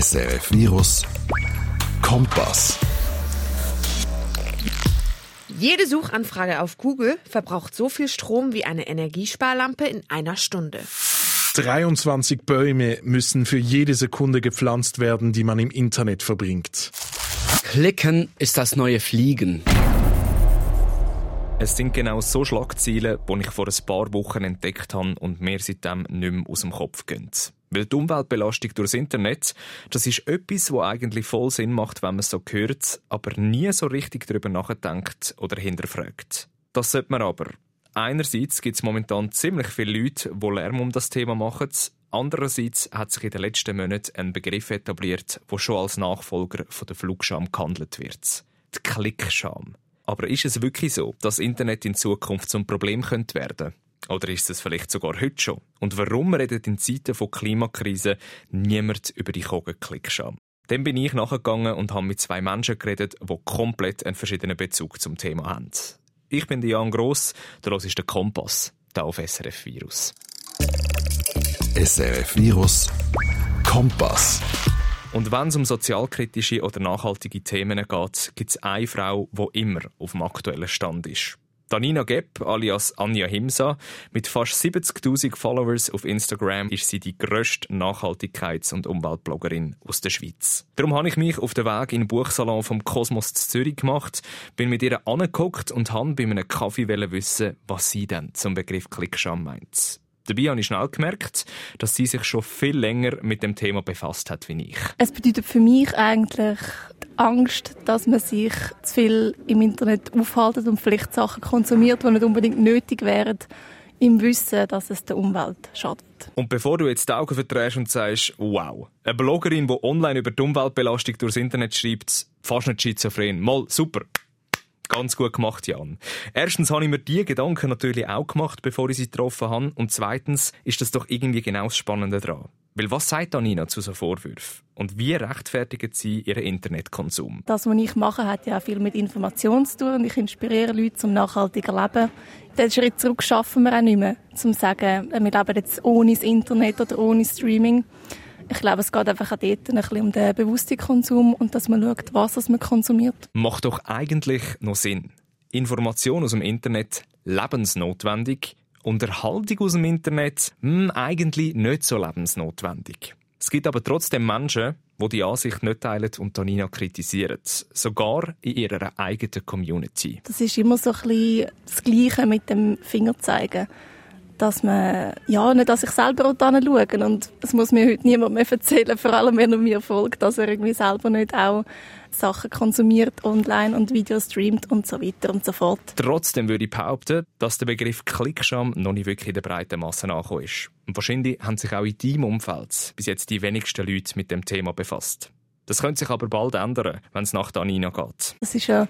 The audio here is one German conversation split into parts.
SRF Virus Kompass. Jede Suchanfrage auf Google verbraucht so viel Strom wie eine Energiesparlampe in einer Stunde. 23 Bäume müssen für jede Sekunde gepflanzt werden, die man im Internet verbringt. Klicken ist das neue Fliegen. Es sind genau so Schlagziele, die ich vor ein paar Wochen entdeckt habe und mir seitdem nicht mehr aus dem Kopf gehen. Weil die Umweltbelastung durchs Internet, das ist etwas, wo eigentlich voll Sinn macht, wenn man es so hört, aber nie so richtig darüber nachdenkt oder hinterfragt. Das sollte man aber. Einerseits gibt es momentan ziemlich viele Leute, die Lärm um das Thema machen. Andererseits hat sich in den letzten Monaten ein Begriff etabliert, wo schon als Nachfolger von der Flugscham gehandelt wird. Die Klickscham. Aber ist es wirklich so, dass Internet in Zukunft zum Problem könnte werden? Oder ist es vielleicht sogar heute schon? Und warum redet in Zeiten von Klimakrise niemand über die Kogenklickscham? Dann bin ich nachgegangen und habe mit zwei Menschen geredet, die komplett einen verschiedenen Bezug zum Thema haben. Ich bin Jan Gross, der ist der Kompass, der auf SRF Virus. SRF Virus Kompass. Und wenn es um sozialkritische oder nachhaltige Themen geht, gibt es eine Frau, die immer auf dem aktuellen Stand ist. Danina Gepp, alias Anja Himsa, mit fast 70.000 Followers auf Instagram ist sie die grösste Nachhaltigkeits- und Umweltbloggerin aus der Schweiz. Darum habe ich mich auf den Weg in den Buchsalon vom Kosmos Zürich gemacht, bin mit ihr angeguckt und habe bei einem Kaffee wissen, was sie denn zum Begriff Klickscham meint. Dabei habe ich schnell gemerkt, dass sie sich schon viel länger mit dem Thema befasst hat wie ich. Es bedeutet für mich eigentlich die Angst, dass man sich zu viel im Internet aufhaltet und vielleicht Sachen konsumiert, die nicht unbedingt nötig wären, im Wissen, dass es der Umwelt schadet. Und bevor du jetzt die Augen verdrehst und sagst, wow, eine Bloggerin, die online über die Umweltbelastung durchs Internet schreibt, fast nicht schizophren, mal super, Ganz gut gemacht, Jan. Erstens habe ich mir diese Gedanken natürlich auch gemacht, bevor ich sie getroffen habe. Und zweitens ist das doch irgendwie genau das Spannende daran. Weil was sagt Anina zu so Vorwürfen? Und wie rechtfertigt sie ihren Internetkonsum? Das, was ich mache, hat ja auch viel mit Information zu tun. Und ich inspiriere Leute zum nachhaltigen Leben. Den Schritt zurück schaffen wir auch nicht mehr. Zum sagen, wir leben jetzt ohne das Internet oder ohne Streaming. Ich glaube, es geht einfach auch dort ein bisschen um den bewussten Konsum und dass man schaut, was man konsumiert. Macht doch eigentlich noch Sinn. Information aus dem Internet lebensnotwendig, Unterhaltung aus dem Internet mh, hm, eigentlich nicht so lebensnotwendig. Es gibt aber trotzdem Menschen, die die Ansicht nicht teilen und Tanina kritisieren. Sogar in ihrer eigenen Community. Das ist immer so ein bisschen das Gleiche mit dem Fingerzeigen dass man ja nicht an sich selber schauen und das muss mir heute niemand mehr erzählen, vor allem wenn er mir folgt, dass er irgendwie selber nicht auch Sachen konsumiert online und Videos streamt und so weiter und so fort. Trotzdem würde ich behaupten, dass der Begriff Klickscham noch nicht wirklich in der breiten Masse angekommen ist. Und wahrscheinlich haben sich auch in deinem Umfeld bis jetzt die wenigsten Leute mit dem Thema befasst. Das könnte sich aber bald ändern, wenn es nach Danina geht. Es ist ja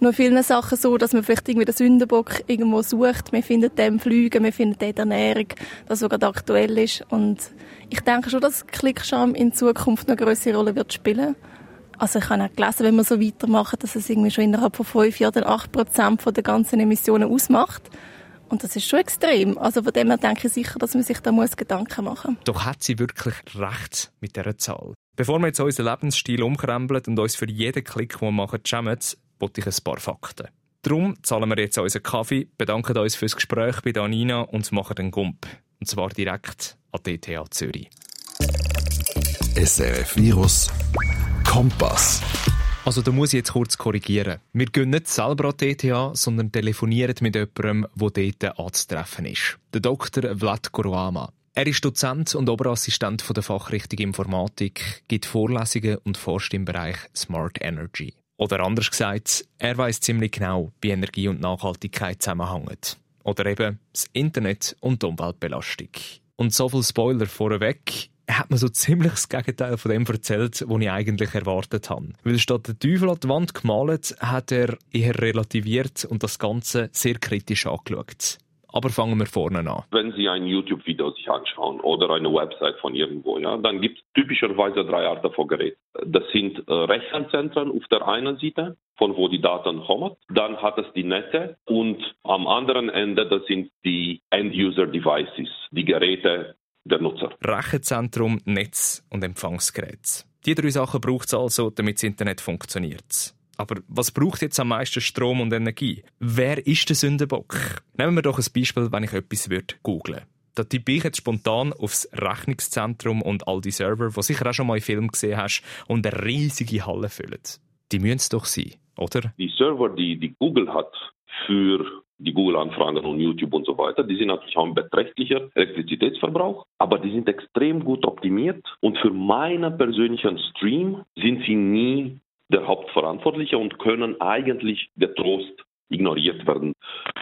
noch vielen Sachen so, dass man vielleicht irgendwie den Sündenbock irgendwo sucht. Wir finden den Flügen, wir finden den Ernährung, das, was gerade aktuell ist. Und ich denke schon, dass Klickscham in Zukunft eine größere Rolle wird spielen. Also ich habe auch gelesen, wenn wir so weitermachen, dass es irgendwie schon innerhalb von fünf Jahren acht Prozent der ganzen Emissionen ausmacht. Und das ist schon extrem. Also von dem her denke ich sicher, dass man sich da muss Gedanken machen muss. Doch hat sie wirklich recht mit dieser Zahl? Bevor wir jetzt unseren Lebensstil umkrempeln und uns für jeden Klick, den wir machen, schämen, wollte ich ein paar Fakten. Darum zahlen wir jetzt unseren Kaffee, bedanken uns fürs Gespräch bei Danina und machen den Gump. Und zwar direkt an DTH Zürich. SRF Virus Kompass. Also da muss ich jetzt kurz korrigieren. Wir gehen nicht selber an DTH, sondern telefonieren mit jemandem, der dort anzutreffen ist. Der Dr. Vlad Korwama. Er ist Dozent und Oberassistent von der Fachrichtung Informatik, gibt Vorlesungen und forscht im Bereich Smart Energy. Oder anders gesagt, er weiß ziemlich genau, wie Energie und Nachhaltigkeit zusammenhängen. Oder eben das Internet und die Umweltbelastung. Und so viel Spoiler vorweg, er hat mir so ziemlich das Gegenteil von dem erzählt, was ich eigentlich erwartet habe. Weil statt der Teufel an die Wand gemalt, hat er eher relativiert und das Ganze sehr kritisch angeschaut. Aber fangen wir vorne an. Wenn Sie ein YouTube-Video sich anschauen oder eine Website von irgendwo, ja, dann gibt es typischerweise drei Arten von Geräten. Das sind äh, Rechenzentren auf der einen Seite, von wo die Daten kommen. Dann hat es die Netze und am anderen Ende, das sind die End-User-Devices, die Geräte der Nutzer. Rechenzentrum, Netz und Empfangsgerät. Die drei Sachen braucht es also, damit das Internet funktioniert. Aber was braucht jetzt am meisten Strom und Energie? Wer ist der Sündenbock? Nehmen wir doch ein Beispiel, wenn ich etwas würde. Da tippe ich jetzt spontan aufs Rechnungszentrum und all die Server, die sicher auch schon mal in Film gesehen hast und eine riesige Halle füllen. Die müssen es doch sein, oder? Die Server, die, die Google hat für die Google-Anfragen und YouTube und so weiter, die sind natürlich auch ein beträchtlicher Elektrizitätsverbrauch, aber die sind extrem gut optimiert und für meinen persönlichen Stream sind sie nie der Hauptverantwortliche und können eigentlich getrost ignoriert werden.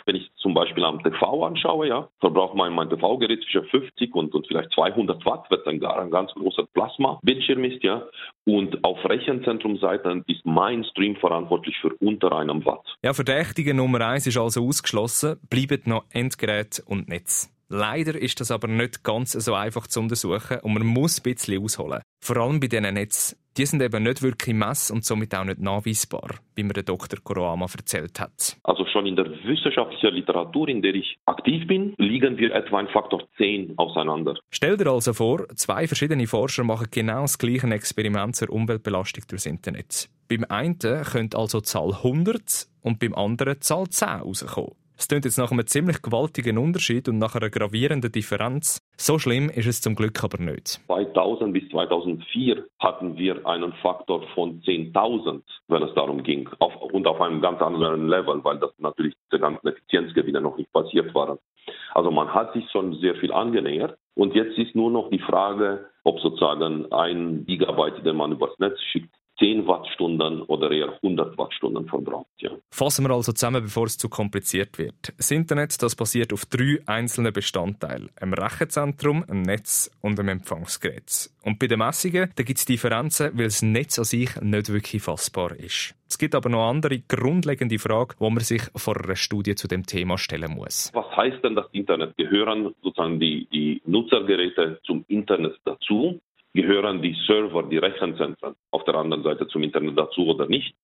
Wenn ich zum Beispiel am TV anschaue, ja, verbraucht mein, mein TV-Gerät zwischen 50 und, und vielleicht 200 Watt, wird dann gar ein ganz großer Plasma-Bildschirm ist, ja. Und auf Rechenzentrumseite ist mein Stream verantwortlich für unter einem Watt. Ja, Verdächtige Nummer eins ist also ausgeschlossen, bleiben noch Endgerät und Netz. Leider ist das aber nicht ganz so einfach zu untersuchen und man muss ein bisschen ausholen. Vor allem bei diesen Netzen. Die sind eben nicht wirklich mess- und somit auch nicht nachweisbar, wie mir der Dr. Koroama erzählt hat. Also schon in der wissenschaftlichen Literatur, in der ich aktiv bin, liegen wir etwa ein Faktor 10 auseinander. Stell dir also vor, zwei verschiedene Forscher machen genau das gleiche Experiment zur Umweltbelastung durchs Internet. Beim einen könnte also Zahl 100 und beim anderen Zahl 10 rauskommen. Es klingt jetzt nach einem ziemlich gewaltigen Unterschied und nach einer gravierenden Differenz. So schlimm ist es zum Glück aber nicht. 2000 bis 2004 hatten wir einen Faktor von 10.000, wenn es darum ging. Auf, und auf einem ganz anderen Level, weil das natürlich die ganzen Effizienzgewinne noch nicht passiert waren. Also man hat sich schon sehr viel angenähert. Und jetzt ist nur noch die Frage, ob sozusagen ein Gigabyte, den man übers Netz schickt, 10 Wattstunden oder eher 100 Wattstunden verbraucht. Ja. Fassen wir also zusammen, bevor es zu kompliziert wird. Das Internet das basiert auf drei einzelnen Bestandteilen. Einem Rechenzentrum, einem Netz und einem Empfangsgerät. Und bei den Messungen gibt es Differenzen, weil das Netz an sich nicht wirklich fassbar ist. Es gibt aber noch andere grundlegende Fragen, wo man sich vor einer Studie zu dem Thema stellen muss. Was heißt denn das Internet? Gehören sozusagen die, die Nutzergeräte zum Internet dazu? Gehören die Server, die Rechenzentren auf der anderen Seite zum Internet dazu oder nicht.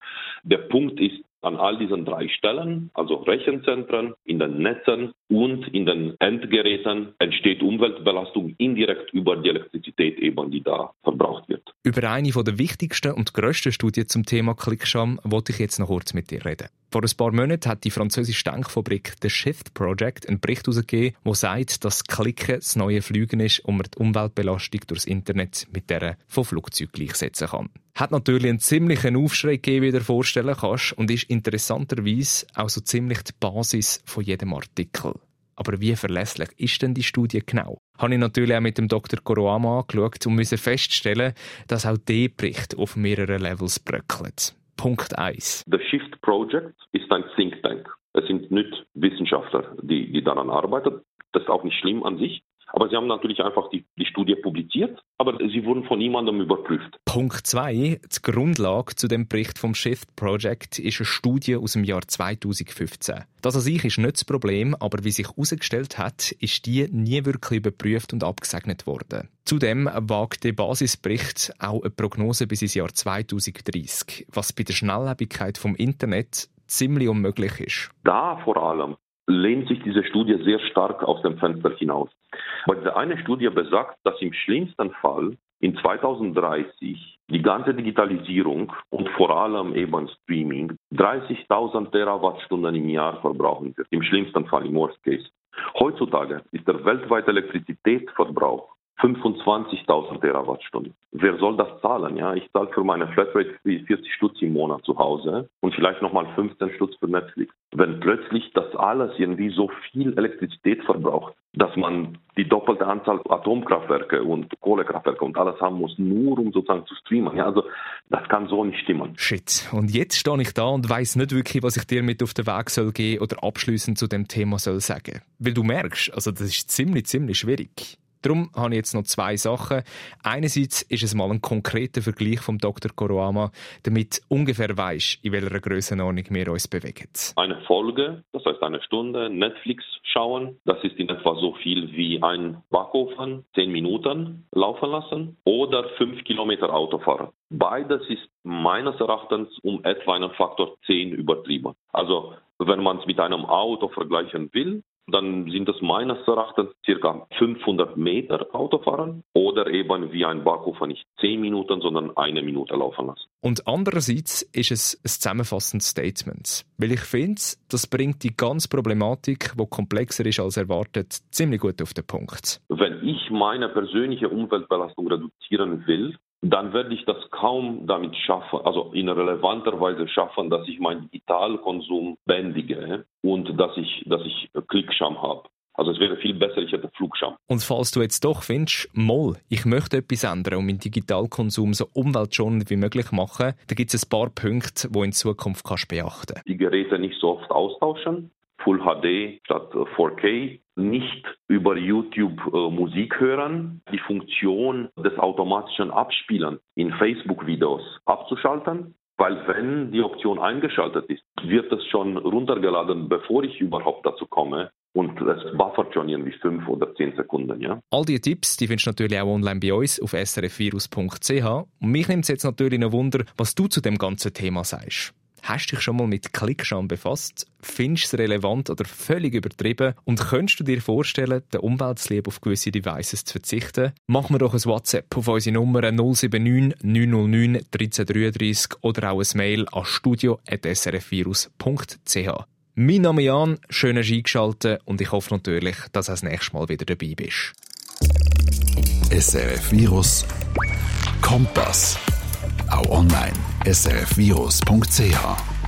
Der Punkt ist, an all diesen drei Stellen, also Rechenzentren, in den Netzen und in den Endgeräten, entsteht Umweltbelastung indirekt über die Elektrizität eben, die da verbraucht wird. Über eine der wichtigsten und grössten Studien zum Thema Clicksham wollte ich jetzt noch kurz mit dir reden. Vor ein paar Monaten hat die französische Denkfabrik The Shift Project einen Bericht herausgegeben, der sagt, dass Klicken das neue Flügen ist und man die Umweltbelastung durchs Internet mit der von Flugzeugen gleichsetzen kann. Hat natürlich einen ziemlichen Aufschrei gegeben, wie du dir vorstellen kannst, und ist interessanterweise auch so ziemlich die Basis von jedem Artikel. Aber wie verlässlich ist denn die Studie genau? Habe ich natürlich auch mit dem Dr. Koroama angeschaut und musste feststellen, dass auch der Bericht auf mehreren Levels bröckelt. Punkt 1. The Shift Project ist ein Think Tank. Es sind nicht Wissenschaftler, die, die daran arbeiten. Das ist auch nicht schlimm an sich. Aber sie haben natürlich einfach die, die Studie publiziert, aber sie wurden von niemandem überprüft. Punkt 2. Die Grundlage zu dem Bericht vom Shift Project ist eine Studie aus dem Jahr 2015. Das an sich ist nicht das Problem, aber wie sich herausgestellt hat, ist die nie wirklich überprüft und abgesegnet worden. Zudem wagt der Basisbericht auch eine Prognose bis ins Jahr 2030, was bei der Schnelllebigkeit vom Internet ziemlich unmöglich ist. Da vor allem lehnt sich diese Studie sehr stark aus dem Fenster hinaus. Weil eine Studie besagt, dass im schlimmsten Fall in 2030 die ganze Digitalisierung und vor allem eben Streaming 30.000 Terawattstunden im Jahr verbrauchen wird. Im schlimmsten Fall, im Worst Case. Heutzutage ist der weltweite Elektrizitätsverbrauch 25.000 Terawattstunden. Wer soll das zahlen? Ja, ich zahle für meine Flatrate 40 Stutz im Monat zu Hause und vielleicht nochmal 15 Stutz für Netflix. Wenn plötzlich das alles irgendwie so viel Elektrizität verbraucht, dass man die doppelte Anzahl Atomkraftwerke und Kohlekraftwerke und alles haben muss, nur um sozusagen zu streamen. Ja, also das kann so nicht stimmen. Shit. Und jetzt stehe ich da und weiß nicht wirklich, was ich dir mit auf den Weg soll gehen oder abschließend zu dem Thema soll sagen. Weil du merkst, also das ist ziemlich, ziemlich schwierig. Darum habe ich jetzt noch zwei Sachen. Einerseits ist es mal ein konkreter Vergleich vom Dr. Koroama, damit ungefähr weisst, in welcher Grössenordnung wir uns bewegen. Eine Folge, das heißt eine Stunde Netflix schauen, das ist in etwa so viel wie ein Backofen zehn Minuten laufen lassen oder fünf Kilometer Autofahren. Beides ist meines Erachtens um etwa einen Faktor 10 übertrieben. Also wenn man es mit einem Auto vergleichen will, dann sind das meines Erachtens circa 500 Meter Autofahren oder eben wie ein Backofen nicht 10 Minuten, sondern eine Minute laufen lassen. Und andererseits ist es ein zusammenfassendes Statement. Weil ich finde, das bringt die ganze Problematik, die komplexer ist als erwartet, ziemlich gut auf den Punkt. Wenn ich meine persönliche Umweltbelastung reduzieren will, dann werde ich das kaum damit schaffen, also in relevanter Weise schaffen, dass ich meinen Digitalkonsum bändige und dass ich, dass ich Klickscham habe. Also es wäre viel besser, ich hätte Flugscham. Und falls du jetzt doch findest, moll, ich möchte etwas ändern und meinen Digitalkonsum so umweltschonend wie möglich machen, dann gibt es ein paar Punkte, die in Zukunft kannst beachten. Die Geräte nicht so oft austauschen, Full HD statt 4K, nicht über YouTube äh, Musik hören, die Funktion des automatischen Abspielen in Facebook-Videos abzuschalten, weil wenn die Option eingeschaltet ist, wird es schon runtergeladen, bevor ich überhaupt dazu komme. Und es buffert schon irgendwie fünf oder zehn Sekunden, ja. All diese Tipps, die findest du natürlich auch online bei uns auf srfvirus.ch. Und mich nimmt es jetzt natürlich noch Wunder, was du zu dem ganzen Thema sagst. Hast du dich schon mal mit Klickscham befasst? Findest du es relevant oder völlig übertrieben? Und könntest du dir vorstellen, der Umwelt auf gewisse Devices zu verzichten? Mach mir doch ein WhatsApp auf unsere Nummer 079 909 1333 oder auch ein Mail an studio.srfvirus.ch. Mein Name ist Jan, schön hast du eingeschaltet und ich hoffe natürlich, dass du das nächste Mal wieder dabei bist. SRF Virus Kompass. Auch online srfvirus.ch